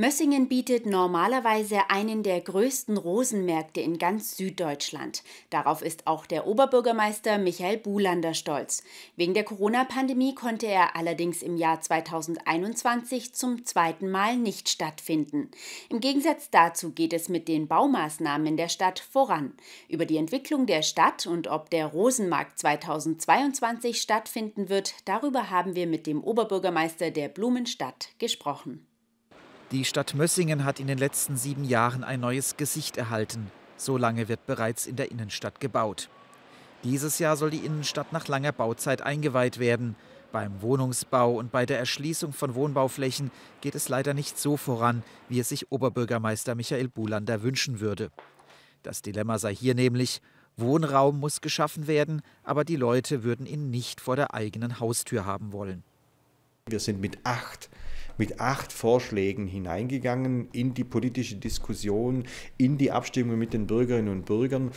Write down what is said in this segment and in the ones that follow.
Mössingen bietet normalerweise einen der größten Rosenmärkte in ganz Süddeutschland. Darauf ist auch der Oberbürgermeister Michael Buhlander stolz. Wegen der Corona-Pandemie konnte er allerdings im Jahr 2021 zum zweiten Mal nicht stattfinden. Im Gegensatz dazu geht es mit den Baumaßnahmen der Stadt voran. Über die Entwicklung der Stadt und ob der Rosenmarkt 2022 stattfinden wird, darüber haben wir mit dem Oberbürgermeister der Blumenstadt gesprochen. Die Stadt Mössingen hat in den letzten sieben Jahren ein neues Gesicht erhalten. So lange wird bereits in der Innenstadt gebaut. Dieses Jahr soll die Innenstadt nach langer Bauzeit eingeweiht werden. Beim Wohnungsbau und bei der Erschließung von Wohnbauflächen geht es leider nicht so voran, wie es sich Oberbürgermeister Michael Bulander wünschen würde. Das Dilemma sei hier nämlich, Wohnraum muss geschaffen werden, aber die Leute würden ihn nicht vor der eigenen Haustür haben wollen. Wir sind mit acht mit acht Vorschlägen hineingegangen in die politische Diskussion, in die Abstimmung mit den Bürgerinnen und Bürgern.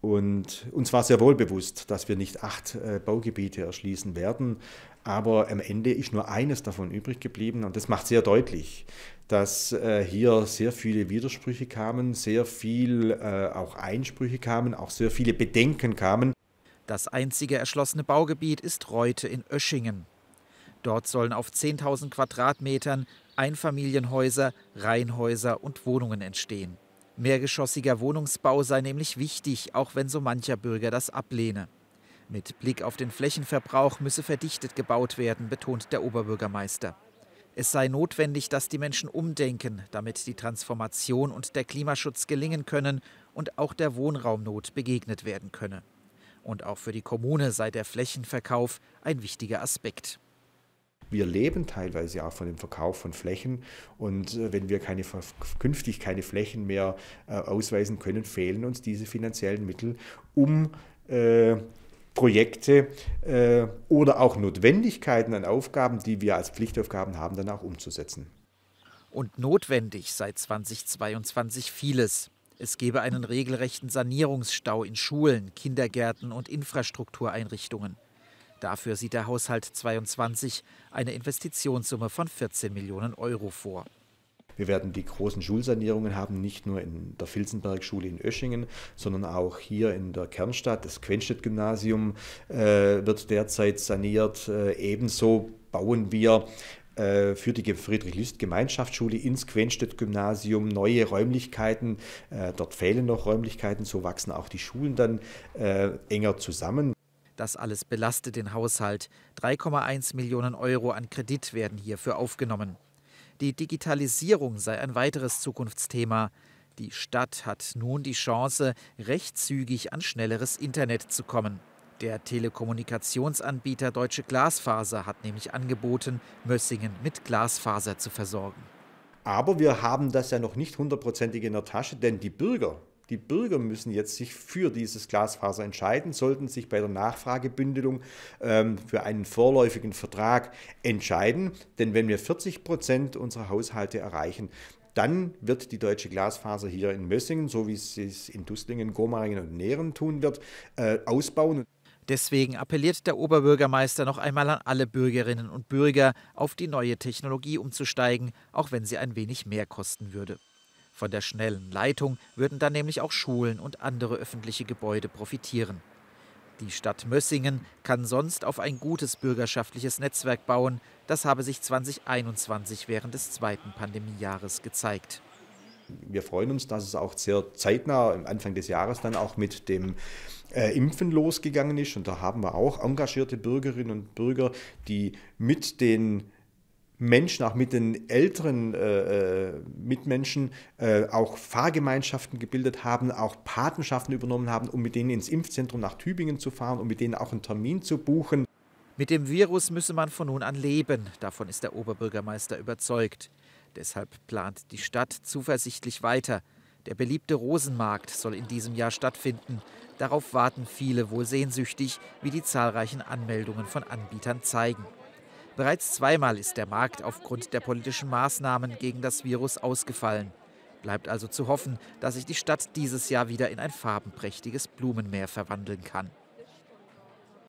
Und uns war sehr wohl bewusst, dass wir nicht acht äh, Baugebiete erschließen werden. Aber am Ende ist nur eines davon übrig geblieben. Und das macht sehr deutlich, dass äh, hier sehr viele Widersprüche kamen, sehr viel äh, auch Einsprüche kamen, auch sehr viele Bedenken kamen. Das einzige erschlossene Baugebiet ist Reute in Öschingen. Dort sollen auf 10.000 Quadratmetern Einfamilienhäuser, Reihenhäuser und Wohnungen entstehen. Mehrgeschossiger Wohnungsbau sei nämlich wichtig, auch wenn so mancher Bürger das ablehne. Mit Blick auf den Flächenverbrauch müsse verdichtet gebaut werden, betont der Oberbürgermeister. Es sei notwendig, dass die Menschen umdenken, damit die Transformation und der Klimaschutz gelingen können und auch der Wohnraumnot begegnet werden könne. Und auch für die Kommune sei der Flächenverkauf ein wichtiger Aspekt. Wir leben teilweise auch von dem Verkauf von Flächen und äh, wenn wir keine, künftig keine Flächen mehr äh, ausweisen können, fehlen uns diese finanziellen Mittel, um äh, Projekte äh, oder auch Notwendigkeiten an Aufgaben, die wir als Pflichtaufgaben haben, dann auch umzusetzen. Und notwendig seit 2022 vieles. Es gebe einen regelrechten Sanierungsstau in Schulen, Kindergärten und Infrastruktureinrichtungen. Dafür sieht der Haushalt 22 eine Investitionssumme von 14 Millionen Euro vor. Wir werden die großen Schulsanierungen haben, nicht nur in der Filzenberg-Schule in Öschingen, sondern auch hier in der Kernstadt. Das Quenstedt-Gymnasium äh, wird derzeit saniert. Äh, ebenso bauen wir äh, für die Friedrich-List-Gemeinschaftsschule ins Quenstedt-Gymnasium neue Räumlichkeiten. Äh, dort fehlen noch Räumlichkeiten, so wachsen auch die Schulen dann äh, enger zusammen. Das alles belastet den Haushalt. 3,1 Millionen Euro an Kredit werden hierfür aufgenommen. Die Digitalisierung sei ein weiteres Zukunftsthema. Die Stadt hat nun die Chance, recht zügig an schnelleres Internet zu kommen. Der Telekommunikationsanbieter Deutsche Glasfaser hat nämlich angeboten, Mössingen mit Glasfaser zu versorgen. Aber wir haben das ja noch nicht hundertprozentig in der Tasche, denn die Bürger die Bürger müssen jetzt sich für dieses Glasfaser entscheiden, sollten sich bei der Nachfragebündelung ähm, für einen vorläufigen Vertrag entscheiden. Denn wenn wir 40 Prozent unserer Haushalte erreichen, dann wird die deutsche Glasfaser hier in Mössingen, so wie es in Dustlingen, Gomaringen und Nähren tun wird, äh, ausbauen. Deswegen appelliert der Oberbürgermeister noch einmal an alle Bürgerinnen und Bürger, auf die neue Technologie umzusteigen, auch wenn sie ein wenig mehr kosten würde. Von der schnellen Leitung würden dann nämlich auch Schulen und andere öffentliche Gebäude profitieren. Die Stadt Mössingen kann sonst auf ein gutes bürgerschaftliches Netzwerk bauen. Das habe sich 2021 während des zweiten Pandemiejahres gezeigt. Wir freuen uns, dass es auch sehr zeitnah am Anfang des Jahres dann auch mit dem äh, Impfen losgegangen ist. Und da haben wir auch engagierte Bürgerinnen und Bürger, die mit den Menschen, auch mit den älteren äh, äh, Mitmenschen, äh, auch Fahrgemeinschaften gebildet haben, auch Patenschaften übernommen haben, um mit denen ins Impfzentrum nach Tübingen zu fahren, um mit denen auch einen Termin zu buchen. Mit dem Virus müsse man von nun an leben, davon ist der Oberbürgermeister überzeugt. Deshalb plant die Stadt zuversichtlich weiter. Der beliebte Rosenmarkt soll in diesem Jahr stattfinden. Darauf warten viele wohl sehnsüchtig, wie die zahlreichen Anmeldungen von Anbietern zeigen. Bereits zweimal ist der Markt aufgrund der politischen Maßnahmen gegen das Virus ausgefallen. Bleibt also zu hoffen, dass sich die Stadt dieses Jahr wieder in ein farbenprächtiges Blumenmeer verwandeln kann.